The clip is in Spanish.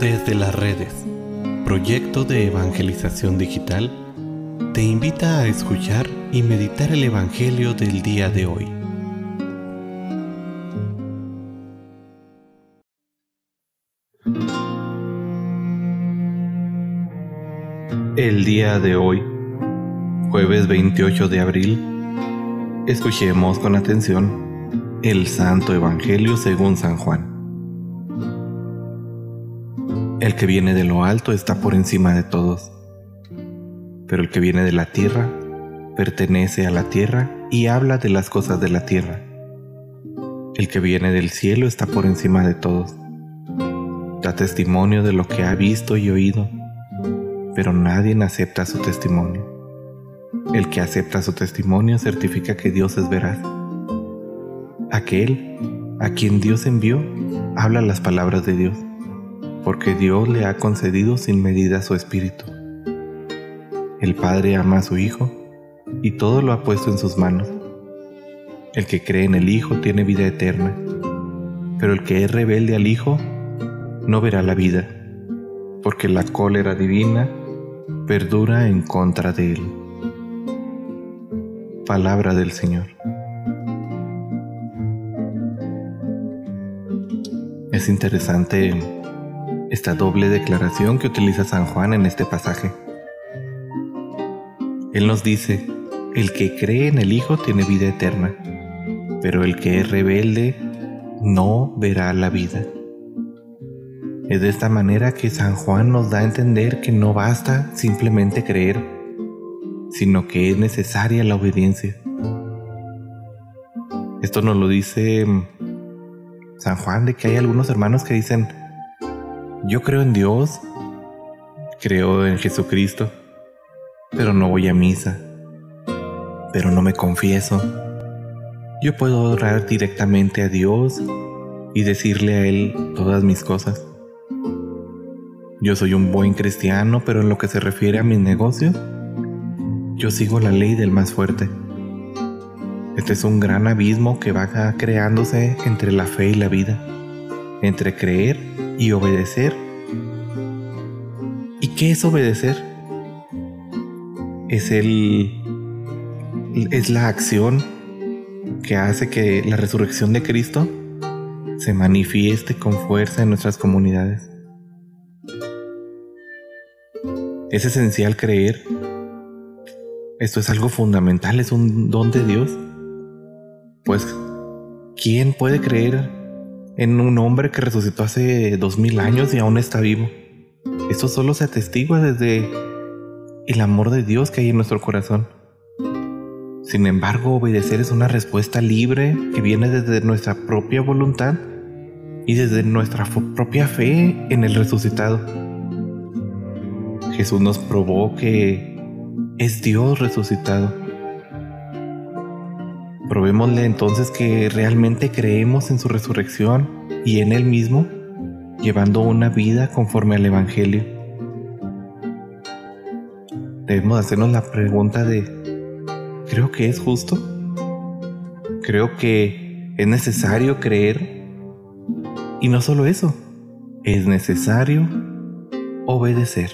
Desde las redes, proyecto de evangelización digital, te invita a escuchar y meditar el Evangelio del día de hoy. El día de hoy, jueves 28 de abril, escuchemos con atención el Santo Evangelio según San Juan. El que viene de lo alto está por encima de todos, pero el que viene de la tierra pertenece a la tierra y habla de las cosas de la tierra. El que viene del cielo está por encima de todos. Da testimonio de lo que ha visto y oído, pero nadie acepta su testimonio. El que acepta su testimonio certifica que Dios es veraz. Aquel a quien Dios envió habla las palabras de Dios porque Dios le ha concedido sin medida su espíritu. El Padre ama a su Hijo y todo lo ha puesto en sus manos. El que cree en el Hijo tiene vida eterna, pero el que es rebelde al Hijo no verá la vida, porque la cólera divina perdura en contra de él. Palabra del Señor. Es interesante esta doble declaración que utiliza San Juan en este pasaje. Él nos dice, el que cree en el Hijo tiene vida eterna, pero el que es rebelde no verá la vida. Es de esta manera que San Juan nos da a entender que no basta simplemente creer, sino que es necesaria la obediencia. Esto nos lo dice San Juan de que hay algunos hermanos que dicen, yo creo en Dios, creo en Jesucristo, pero no voy a misa, pero no me confieso. Yo puedo orar directamente a Dios y decirle a Él todas mis cosas. Yo soy un buen cristiano, pero en lo que se refiere a mis negocios, yo sigo la ley del más fuerte. Este es un gran abismo que va creándose entre la fe y la vida, entre creer y obedecer. ¿Y qué es obedecer? Es el es la acción que hace que la resurrección de Cristo se manifieste con fuerza en nuestras comunidades. Es esencial creer. Esto es algo fundamental, es un don de Dios. Pues, ¿quién puede creer en un hombre que resucitó hace dos mil años y aún está vivo. Esto solo se atestigua desde el amor de Dios que hay en nuestro corazón. Sin embargo, obedecer es una respuesta libre que viene desde nuestra propia voluntad y desde nuestra propia fe en el resucitado. Jesús nos probó que es Dios resucitado Probémosle entonces que realmente creemos en su resurrección y en Él mismo, llevando una vida conforme al Evangelio. Debemos hacernos la pregunta de, ¿creo que es justo? ¿Creo que es necesario creer? Y no solo eso, es necesario obedecer.